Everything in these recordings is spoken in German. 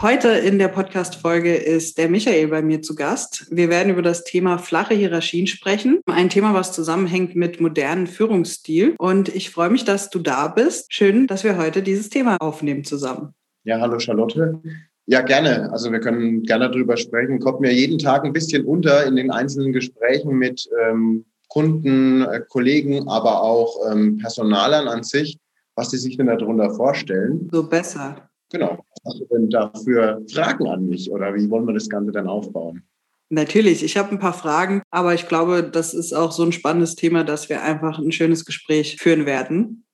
Heute in der Podcast-Folge ist der Michael bei mir zu Gast. Wir werden über das Thema flache Hierarchien sprechen. Ein Thema, was zusammenhängt mit modernen Führungsstil. Und ich freue mich, dass du da bist. Schön, dass wir heute dieses Thema aufnehmen zusammen. Ja, hallo Charlotte. Ja, gerne. Also wir können gerne darüber sprechen. Kommt mir jeden Tag ein bisschen unter in den einzelnen Gesprächen mit ähm, Kunden, äh, Kollegen, aber auch ähm, Personalern an sich, was sie sich denn darunter vorstellen. So besser. Genau. Hast du denn dafür Fragen an mich oder wie wollen wir das Ganze dann aufbauen? Natürlich, ich habe ein paar Fragen, aber ich glaube, das ist auch so ein spannendes Thema, dass wir einfach ein schönes Gespräch führen werden.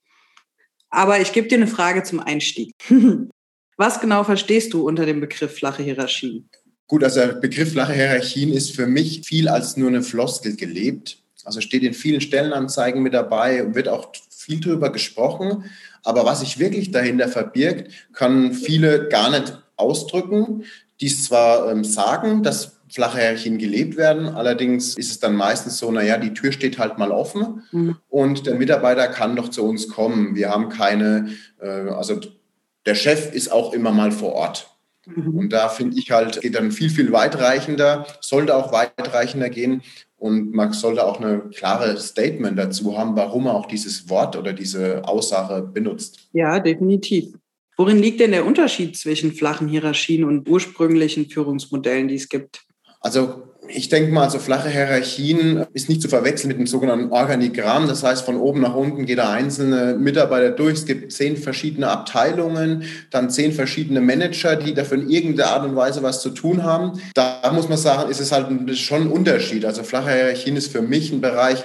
Aber ich gebe dir eine Frage zum Einstieg. Was genau verstehst du unter dem Begriff flache Hierarchien? Gut, also der Begriff flache Hierarchien ist für mich viel als nur eine Floskel gelebt. Also steht in vielen Stellenanzeigen mit dabei und wird auch viel darüber gesprochen. Aber was sich wirklich dahinter verbirgt, kann viele gar nicht ausdrücken, die es zwar ähm, sagen, dass flache Hierarchien gelebt werden, allerdings ist es dann meistens so, naja, die Tür steht halt mal offen mhm. und der Mitarbeiter kann doch zu uns kommen. Wir haben keine, äh, also der Chef ist auch immer mal vor Ort. Mhm. Und da finde ich halt, geht dann viel, viel weitreichender, sollte auch weitreichender gehen. Und man sollte auch eine klare Statement dazu haben, warum er auch dieses Wort oder diese Aussage benutzt. Ja, definitiv. Worin liegt denn der Unterschied zwischen flachen Hierarchien und ursprünglichen Führungsmodellen, die es gibt? Also ich denke mal, so flache Hierarchien ist nicht zu verwechseln mit dem sogenannten Organigramm. Das heißt, von oben nach unten geht der einzelne Mitarbeiter durch. Es gibt zehn verschiedene Abteilungen, dann zehn verschiedene Manager, die dafür in irgendeiner Art und Weise was zu tun haben. Da muss man sagen, ist es halt schon ein Unterschied. Also flache Hierarchien ist für mich ein Bereich,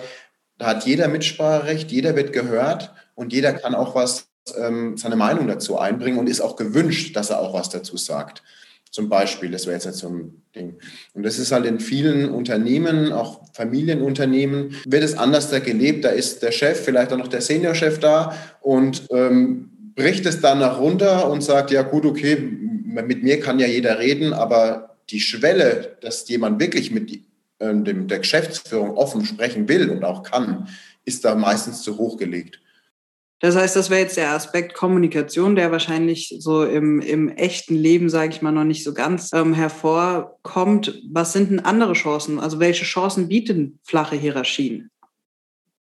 da hat jeder Mitspracherecht, jeder wird gehört und jeder kann auch was, ähm, seine Meinung dazu einbringen und ist auch gewünscht, dass er auch was dazu sagt. Zum Beispiel, das wäre jetzt so ein Ding. Und das ist halt in vielen Unternehmen, auch Familienunternehmen, wird es anders da gelebt. Da ist der Chef, vielleicht auch noch der Seniorchef da und ähm, bricht es dann nach runter und sagt, ja gut, okay, mit mir kann ja jeder reden, aber die Schwelle, dass jemand wirklich mit äh, dem, der Geschäftsführung offen sprechen will und auch kann, ist da meistens zu hoch gelegt. Das heißt, das wäre jetzt der Aspekt Kommunikation, der wahrscheinlich so im, im echten Leben, sage ich mal, noch nicht so ganz ähm, hervorkommt. Was sind denn andere Chancen? Also welche Chancen bieten flache Hierarchien?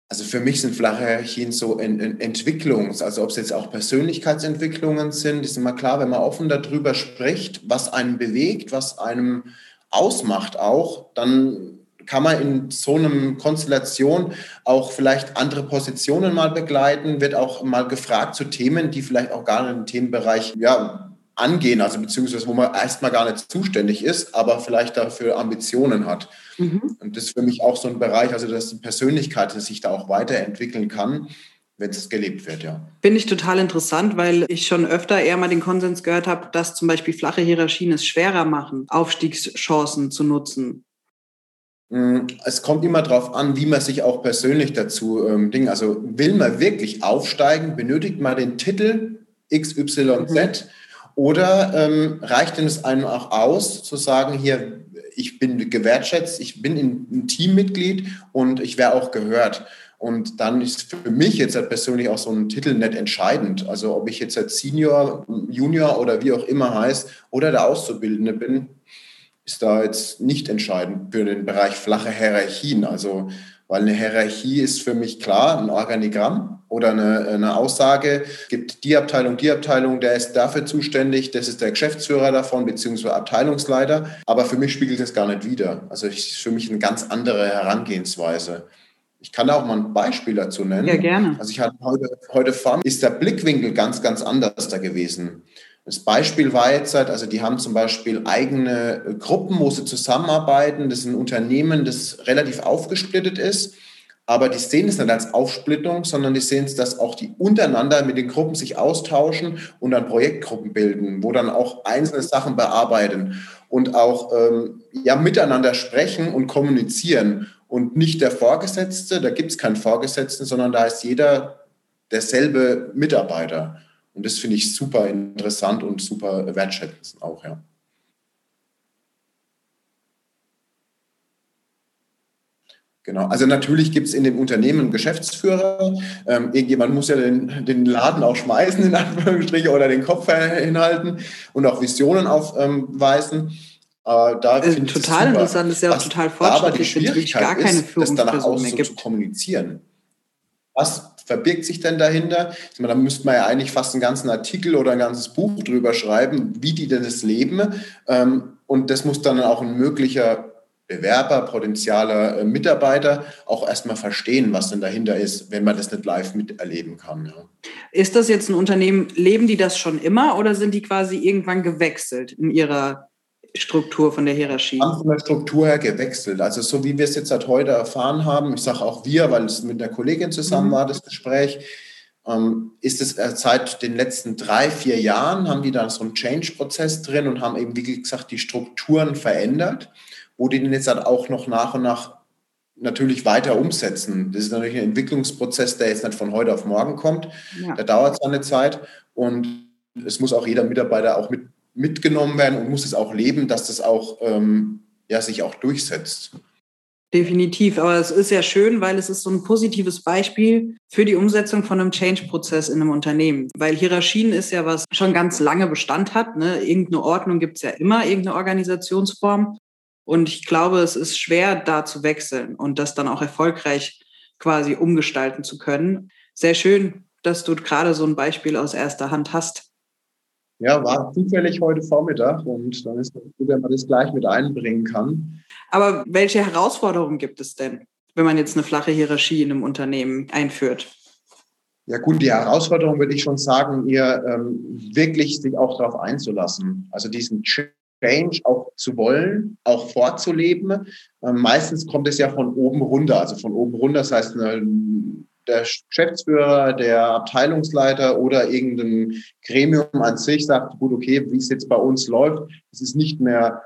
Also für mich sind flache Hierarchien so Entwicklungs-, also ob es jetzt auch Persönlichkeitsentwicklungen sind, ist immer klar, wenn man offen darüber spricht, was einen bewegt, was einem ausmacht auch, dann kann man in so einem Konstellation auch vielleicht andere Positionen mal begleiten, wird auch mal gefragt zu Themen, die vielleicht auch gar nicht im Themenbereich ja, angehen, also beziehungsweise wo man erstmal gar nicht zuständig ist, aber vielleicht dafür Ambitionen hat. Mhm. Und das ist für mich auch so ein Bereich, also dass die Persönlichkeit sich da auch weiterentwickeln kann wenn es gelebt wird, ja. Finde ich total interessant, weil ich schon öfter eher mal den Konsens gehört habe, dass zum Beispiel flache Hierarchien es schwerer machen, Aufstiegschancen zu nutzen. Mm, es kommt immer darauf an, wie man sich auch persönlich dazu ähm, Ding. Also will man wirklich aufsteigen, benötigt man den Titel XYZ mhm. oder ähm, reicht denn es einem auch aus, zu sagen, hier, ich bin gewertschätzt, ich bin ein Teammitglied und ich wäre auch gehört. Und dann ist für mich jetzt halt persönlich auch so ein Titel nicht entscheidend. Also ob ich jetzt als Senior, Junior oder wie auch immer heißt oder der Auszubildende bin, ist da jetzt nicht entscheidend für den Bereich flache Hierarchien. Also, weil eine Hierarchie ist für mich klar, ein Organigramm oder eine, eine Aussage, gibt die Abteilung, die Abteilung, der ist dafür zuständig, das ist der Geschäftsführer davon, beziehungsweise Abteilungsleiter. Aber für mich spiegelt das gar nicht wider. Also, ich, für mich eine ganz andere Herangehensweise. Ich kann auch mal ein Beispiel dazu nennen. Ja, gerne. Also ich hatte heute, heute Farm, ist der Blickwinkel ganz, ganz anders da gewesen. Das Beispiel war jetzt halt, also die haben zum Beispiel eigene äh, Gruppen, wo sie zusammenarbeiten. Das ist ein Unternehmen, das relativ aufgesplittet ist. aber die sehen es nicht als Aufsplittung, sondern die sehen es, dass auch die untereinander mit den Gruppen sich austauschen und dann Projektgruppen bilden, wo dann auch einzelne Sachen bearbeiten und auch ähm, ja, miteinander sprechen und kommunizieren und nicht der Vorgesetzte, da gibt es keinen Vorgesetzten, sondern da ist jeder derselbe Mitarbeiter. Und das finde ich super interessant und super wertschätzend auch, ja. Genau. Also natürlich gibt es in dem Unternehmen einen Geschäftsführer. Ähm, irgendjemand muss ja den, den Laden auch schmeißen, in Anführungsstrichen, oder den Kopf hinhalten und auch Visionen aufweisen. Äh, da äh, total interessant, das ist ja auch total fortschrittlich, wenn es gar keine ist, das danach auch so zu kommunizieren. Was verbirgt sich denn dahinter? da müsste man ja eigentlich fast einen ganzen Artikel oder ein ganzes Buch drüber schreiben, wie die denn das leben. Ähm, und das muss dann auch ein möglicher Bewerber, potenzieller äh, Mitarbeiter auch erstmal verstehen, was denn dahinter ist, wenn man das nicht live miterleben kann. Ja. Ist das jetzt ein Unternehmen, leben die das schon immer oder sind die quasi irgendwann gewechselt in ihrer Struktur von der Hierarchie? Haben von der Struktur her gewechselt. Also so wie wir es jetzt seit heute erfahren haben, ich sage auch wir, weil es mit einer Kollegin zusammen mhm. war, das Gespräch, ähm, ist es äh, seit den letzten drei, vier Jahren, haben die da so einen Change-Prozess drin und haben eben, wie gesagt, die Strukturen verändert, wo die den jetzt halt auch noch nach und nach natürlich weiter umsetzen. Das ist natürlich ein Entwicklungsprozess, der jetzt nicht von heute auf morgen kommt. Ja. Da dauert es eine Zeit und es muss auch jeder Mitarbeiter auch mit mitgenommen werden und muss es auch leben, dass das auch ähm, ja, sich auch durchsetzt. Definitiv, aber es ist ja schön, weil es ist so ein positives Beispiel für die Umsetzung von einem Change-Prozess in einem Unternehmen. Weil Hierarchien ist ja was schon ganz lange Bestand hat. Ne? Irgendeine Ordnung gibt es ja immer, irgendeine Organisationsform. Und ich glaube, es ist schwer, da zu wechseln und das dann auch erfolgreich quasi umgestalten zu können. Sehr schön, dass du gerade so ein Beispiel aus erster Hand hast. Ja, war zufällig heute Vormittag und dann ist es gut, wenn man das gleich mit einbringen kann. Aber welche Herausforderungen gibt es denn, wenn man jetzt eine flache Hierarchie in einem Unternehmen einführt? Ja gut, die Herausforderung würde ich schon sagen, ihr ähm, wirklich sich auch darauf einzulassen. Also diesen Change auch zu wollen, auch vorzuleben. Ähm, meistens kommt es ja von oben runter, also von oben runter, das heißt eine der Geschäftsführer, der Abteilungsleiter oder irgendein Gremium an sich sagt, gut, okay, wie es jetzt bei uns läuft, es ist nicht mehr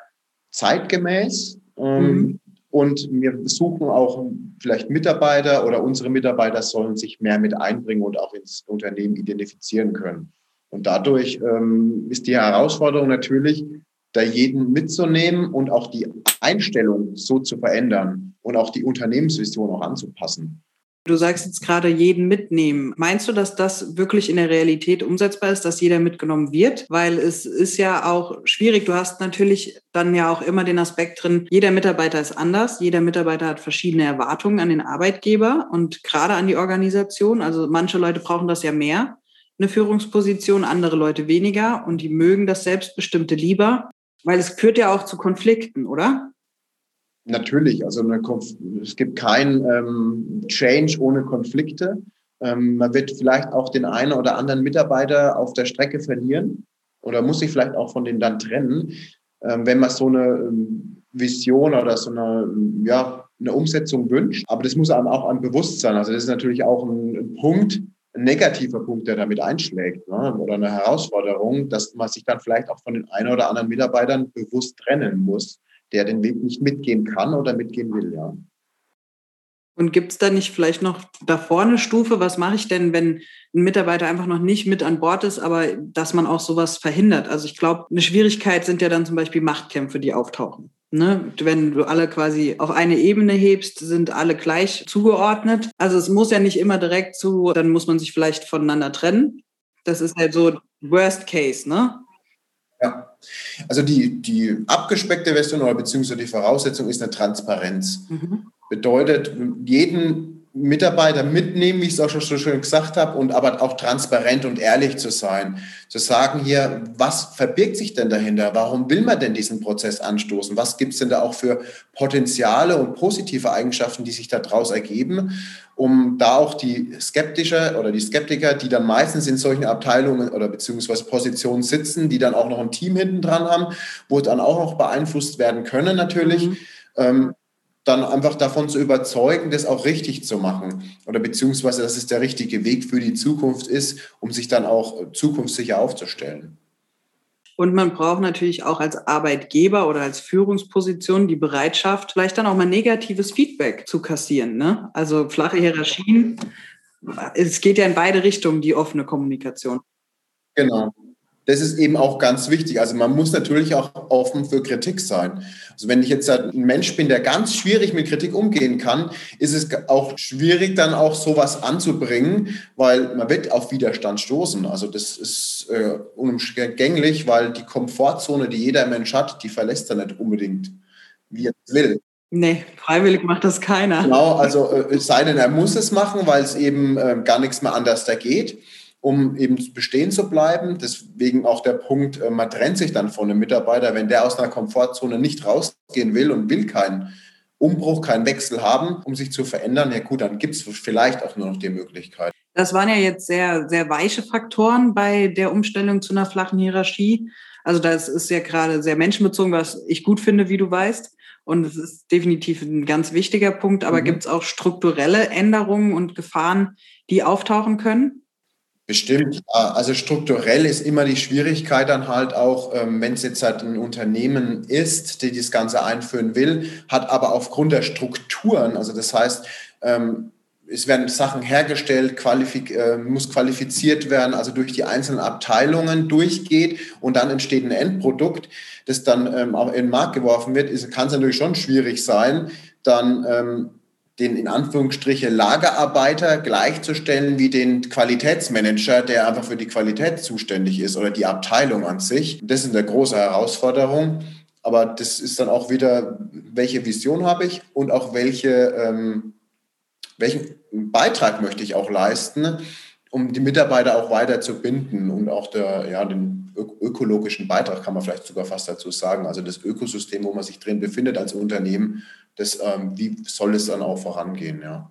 zeitgemäß. Ähm, mhm. Und wir suchen auch vielleicht Mitarbeiter oder unsere Mitarbeiter sollen sich mehr mit einbringen und auch ins Unternehmen identifizieren können. Und dadurch ähm, ist die Herausforderung natürlich, da jeden mitzunehmen und auch die Einstellung so zu verändern und auch die Unternehmensvision auch anzupassen. Du sagst jetzt gerade jeden mitnehmen. Meinst du, dass das wirklich in der Realität umsetzbar ist, dass jeder mitgenommen wird? Weil es ist ja auch schwierig. Du hast natürlich dann ja auch immer den Aspekt drin, jeder Mitarbeiter ist anders. Jeder Mitarbeiter hat verschiedene Erwartungen an den Arbeitgeber und gerade an die Organisation. Also manche Leute brauchen das ja mehr, eine Führungsposition, andere Leute weniger und die mögen das Selbstbestimmte lieber, weil es führt ja auch zu Konflikten, oder? Natürlich, also es gibt kein ähm, Change ohne Konflikte. Ähm, man wird vielleicht auch den einen oder anderen Mitarbeiter auf der Strecke verlieren oder muss sich vielleicht auch von denen dann trennen, ähm, wenn man so eine ähm, Vision oder so eine, ja, eine Umsetzung wünscht. Aber das muss einem auch am Bewusstsein. Also das ist natürlich auch ein, ein Punkt, ein negativer Punkt, der damit einschlägt, ne? oder eine Herausforderung, dass man sich dann vielleicht auch von den einen oder anderen Mitarbeitern bewusst trennen muss der den Weg nicht mitgehen kann oder mitgehen will, ja. Und gibt es da nicht vielleicht noch davor eine Stufe? Was mache ich denn, wenn ein Mitarbeiter einfach noch nicht mit an Bord ist, aber dass man auch sowas verhindert? Also ich glaube, eine Schwierigkeit sind ja dann zum Beispiel Machtkämpfe, die auftauchen. Ne? Wenn du alle quasi auf eine Ebene hebst, sind alle gleich zugeordnet. Also es muss ja nicht immer direkt zu, dann muss man sich vielleicht voneinander trennen. Das ist halt so Worst Case, ne? Ja. Also die, die abgespeckte Version oder beziehungsweise die Voraussetzung ist eine Transparenz. Mhm. Bedeutet, jeden Mitarbeiter mitnehmen, wie ich es auch schon so schön gesagt habe, und aber auch transparent und ehrlich zu sein. Zu sagen hier, was verbirgt sich denn dahinter? Warum will man denn diesen Prozess anstoßen? Was gibt es denn da auch für Potenziale und positive Eigenschaften, die sich daraus ergeben? um da auch die Skeptischer oder die Skeptiker, die dann meistens in solchen Abteilungen oder beziehungsweise Positionen sitzen, die dann auch noch ein Team hinten dran haben, wo dann auch noch beeinflusst werden können natürlich, mhm. ähm, dann einfach davon zu überzeugen, das auch richtig zu machen oder beziehungsweise, dass es der richtige Weg für die Zukunft ist, um sich dann auch zukunftssicher aufzustellen. Und man braucht natürlich auch als Arbeitgeber oder als Führungsposition die Bereitschaft, vielleicht dann auch mal negatives Feedback zu kassieren. Ne? Also flache Hierarchien. Es geht ja in beide Richtungen, die offene Kommunikation. Genau das ist eben auch ganz wichtig. Also man muss natürlich auch offen für Kritik sein. Also wenn ich jetzt ein Mensch bin, der ganz schwierig mit Kritik umgehen kann, ist es auch schwierig, dann auch sowas anzubringen, weil man wird auf Widerstand stoßen. Also das ist äh, unumgänglich, weil die Komfortzone, die jeder Mensch hat, die verlässt er nicht unbedingt, wie er will. Nee, freiwillig macht das keiner. Genau, also äh, es sei denn, er muss es machen, weil es eben äh, gar nichts mehr anders da geht um eben bestehen zu bleiben. Deswegen auch der Punkt, äh, man trennt sich dann von einem Mitarbeiter, wenn der aus einer Komfortzone nicht rausgehen will und will keinen Umbruch, keinen Wechsel haben, um sich zu verändern, ja gut, dann gibt es vielleicht auch nur noch die Möglichkeit. Das waren ja jetzt sehr, sehr weiche Faktoren bei der Umstellung zu einer flachen Hierarchie. Also das ist ja gerade sehr menschenbezogen, was ich gut finde, wie du weißt. Und es ist definitiv ein ganz wichtiger Punkt. Aber mhm. gibt es auch strukturelle Änderungen und Gefahren, die auftauchen können? Bestimmt. Also strukturell ist immer die Schwierigkeit dann halt auch, ähm, wenn es jetzt halt ein Unternehmen ist, die das Ganze einführen will, hat aber aufgrund der Strukturen, also das heißt, ähm, es werden Sachen hergestellt, qualifik äh, muss qualifiziert werden, also durch die einzelnen Abteilungen durchgeht und dann entsteht ein Endprodukt, das dann ähm, auch in den Markt geworfen wird, kann es natürlich schon schwierig sein, dann den in Anführungsstriche Lagerarbeiter gleichzustellen wie den Qualitätsmanager, der einfach für die Qualität zuständig ist oder die Abteilung an sich. Das ist eine große Herausforderung. Aber das ist dann auch wieder, welche Vision habe ich und auch welche, ähm, welchen Beitrag möchte ich auch leisten, um die Mitarbeiter auch weiter zu binden und auch der, ja, den ökologischen Beitrag kann man vielleicht sogar fast dazu sagen. Also das Ökosystem, wo man sich drin befindet als Unternehmen, das, ähm, wie soll es dann auch vorangehen, ja.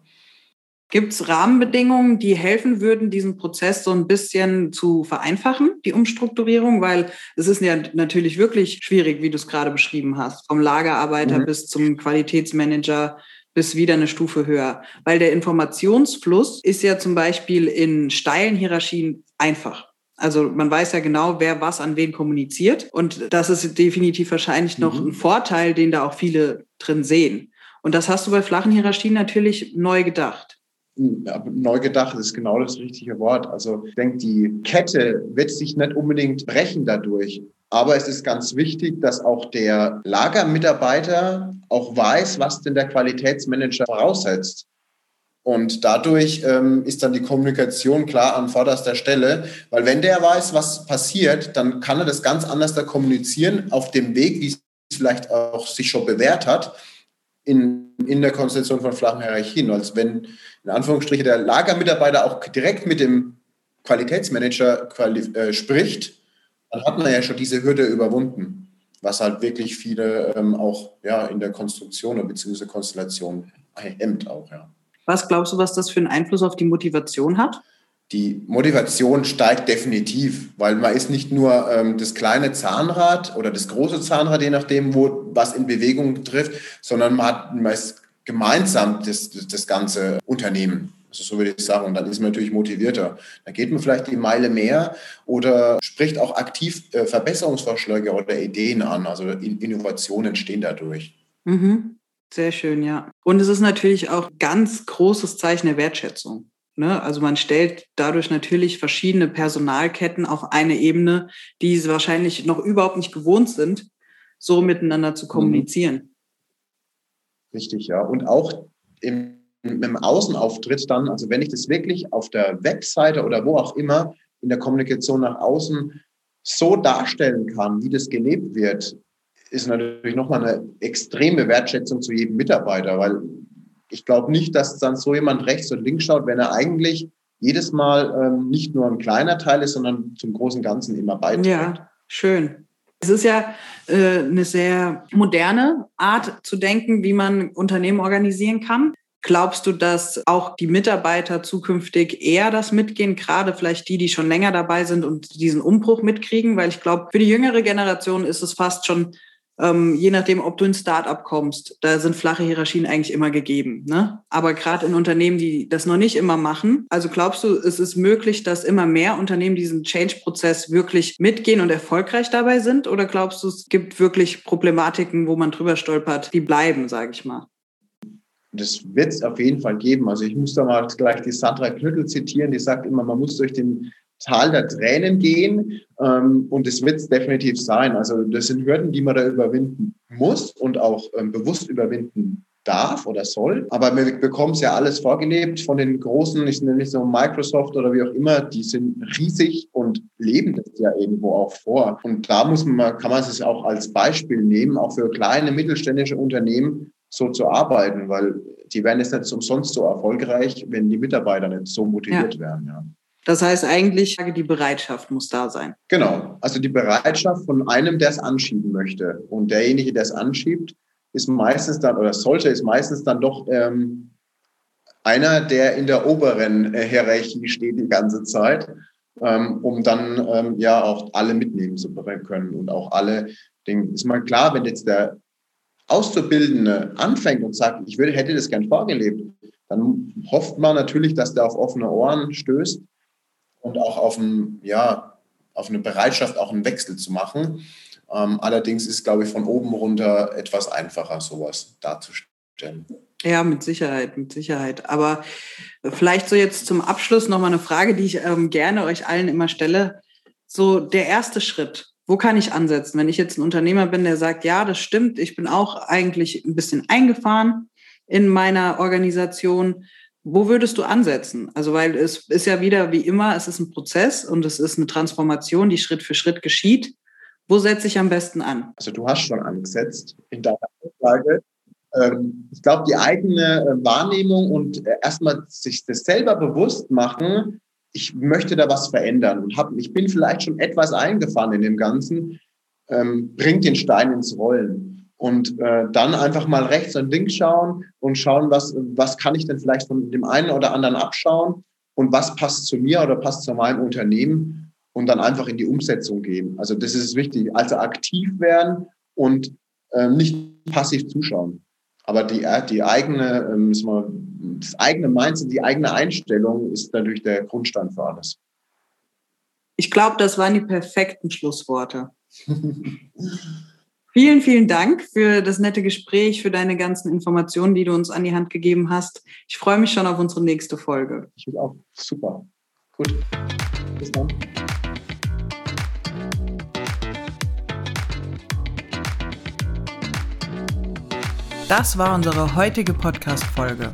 Gibt es Rahmenbedingungen, die helfen würden, diesen Prozess so ein bisschen zu vereinfachen, die Umstrukturierung? Weil es ist ja natürlich wirklich schwierig, wie du es gerade beschrieben hast, vom Lagerarbeiter mhm. bis zum Qualitätsmanager bis wieder eine Stufe höher. Weil der Informationsfluss ist ja zum Beispiel in steilen Hierarchien einfach. Also man weiß ja genau, wer was an wen kommuniziert. Und das ist definitiv wahrscheinlich noch mhm. ein Vorteil, den da auch viele drin sehen. Und das hast du bei flachen Hierarchien natürlich neu gedacht. Ja, neu gedacht ist genau das richtige Wort. Also ich denke, die Kette wird sich nicht unbedingt brechen dadurch. Aber es ist ganz wichtig, dass auch der Lagermitarbeiter auch weiß, was denn der Qualitätsmanager voraussetzt. Und dadurch ähm, ist dann die Kommunikation klar an vorderster Stelle, weil wenn der weiß, was passiert, dann kann er das ganz anders da kommunizieren auf dem Weg, wie es vielleicht auch sich schon bewährt hat, in, in der Konstellation von flachen Hierarchien. Als wenn in Anführungsstrichen der Lagermitarbeiter auch direkt mit dem Qualitätsmanager quali äh, spricht, dann hat man ja schon diese Hürde überwunden, was halt wirklich viele ähm, auch ja, in der Konstruktion bzw. Konstellation hemmt auch, ja. Was glaubst du, was das für einen Einfluss auf die Motivation hat? Die Motivation steigt definitiv, weil man ist nicht nur ähm, das kleine Zahnrad oder das große Zahnrad, je nachdem, wo was in Bewegung trifft, sondern man, hat, man ist gemeinsam das, das, das ganze Unternehmen. Also so würde ich sagen. Und dann ist man natürlich motivierter. Dann geht man vielleicht die Meile mehr oder spricht auch aktiv äh, Verbesserungsvorschläge oder Ideen an. Also Innovationen entstehen dadurch. Mhm. Sehr schön, ja. Und es ist natürlich auch ganz großes Zeichen der Wertschätzung. Ne? Also man stellt dadurch natürlich verschiedene Personalketten auf eine Ebene, die sie wahrscheinlich noch überhaupt nicht gewohnt sind, so miteinander zu mhm. kommunizieren. Richtig, ja. Und auch im, im Außenauftritt dann, also wenn ich das wirklich auf der Webseite oder wo auch immer in der Kommunikation nach außen so darstellen kann, wie das gelebt wird, ist natürlich nochmal eine extreme Wertschätzung zu jedem Mitarbeiter, weil ich glaube nicht, dass dann so jemand rechts und links schaut, wenn er eigentlich jedes Mal ähm, nicht nur ein kleiner Teil ist, sondern zum großen Ganzen immer beiträgt. Ja, schön. Es ist ja äh, eine sehr moderne Art zu denken, wie man Unternehmen organisieren kann. Glaubst du, dass auch die Mitarbeiter zukünftig eher das mitgehen, gerade vielleicht die, die schon länger dabei sind und diesen Umbruch mitkriegen? Weil ich glaube, für die jüngere Generation ist es fast schon ähm, je nachdem, ob du in Startup kommst, da sind flache Hierarchien eigentlich immer gegeben. Ne? Aber gerade in Unternehmen, die das noch nicht immer machen, also glaubst du, es ist möglich, dass immer mehr Unternehmen diesen Change-Prozess wirklich mitgehen und erfolgreich dabei sind? Oder glaubst du, es gibt wirklich Problematiken, wo man drüber stolpert, die bleiben, sage ich mal? Das wird es auf jeden Fall geben. Also ich muss da mal gleich die Sandra Knüttel zitieren, die sagt immer, man muss durch den Tal der Tränen gehen. Ähm, und es wird es definitiv sein. Also das sind Hürden, die man da überwinden muss und auch ähm, bewusst überwinden darf oder soll. Aber wir bekommen es ja alles vorgelebt von den großen, ich nenne es so Microsoft oder wie auch immer, die sind riesig und leben das ja irgendwo auch vor. Und da muss man, kann man es auch als Beispiel nehmen, auch für kleine mittelständische Unternehmen so zu arbeiten, weil die werden jetzt nicht umsonst so erfolgreich, wenn die Mitarbeiter nicht so motiviert ja. werden. Ja. Das heißt eigentlich, die Bereitschaft muss da sein. Genau, also die Bereitschaft von einem, der es anschieben möchte. Und derjenige, der es anschiebt, ist meistens dann, oder sollte ist meistens dann doch ähm, einer, der in der oberen äh, Hierarchie steht die ganze Zeit, ähm, um dann ähm, ja auch alle mitnehmen zu können und auch alle Dinge. Ist mal klar, wenn jetzt der Auszubildende anfängt und sagt, ich würde, hätte das gern vorgelebt, dann hofft man natürlich, dass der auf offene Ohren stößt und auch auf, ein, ja, auf eine Bereitschaft, auch einen Wechsel zu machen. Ähm, allerdings ist, glaube ich, von oben runter etwas einfacher, sowas darzustellen. Ja, mit Sicherheit, mit Sicherheit. Aber vielleicht so jetzt zum Abschluss nochmal eine Frage, die ich ähm, gerne euch allen immer stelle. So der erste Schritt, wo kann ich ansetzen? Wenn ich jetzt ein Unternehmer bin, der sagt, ja, das stimmt, ich bin auch eigentlich ein bisschen eingefahren in meiner Organisation. Wo würdest du ansetzen? Also, weil es ist ja wieder wie immer, es ist ein Prozess und es ist eine Transformation, die Schritt für Schritt geschieht. Wo setze ich am besten an? Also, du hast schon angesetzt in deiner Aussage. Ähm, ich glaube, die eigene äh, Wahrnehmung und äh, erstmal sich das selber bewusst machen, ich möchte da was verändern und hab, ich bin vielleicht schon etwas eingefahren in dem Ganzen, ähm, bringt den Stein ins Rollen. Und äh, dann einfach mal rechts und links schauen und schauen, was, was kann ich denn vielleicht von dem einen oder anderen abschauen und was passt zu mir oder passt zu meinem Unternehmen und dann einfach in die Umsetzung gehen. Also das ist wichtig. Also aktiv werden und äh, nicht passiv zuschauen. Aber die, äh, die eigene, ähm, das eigene Mindset, die eigene Einstellung ist natürlich der Grundstein für alles. Ich glaube, das waren die perfekten Schlussworte. Vielen, vielen Dank für das nette Gespräch, für deine ganzen Informationen, die du uns an die Hand gegeben hast. Ich freue mich schon auf unsere nächste Folge. Ich will auch. Super. Gut. Bis dann. Das war unsere heutige Podcast-Folge.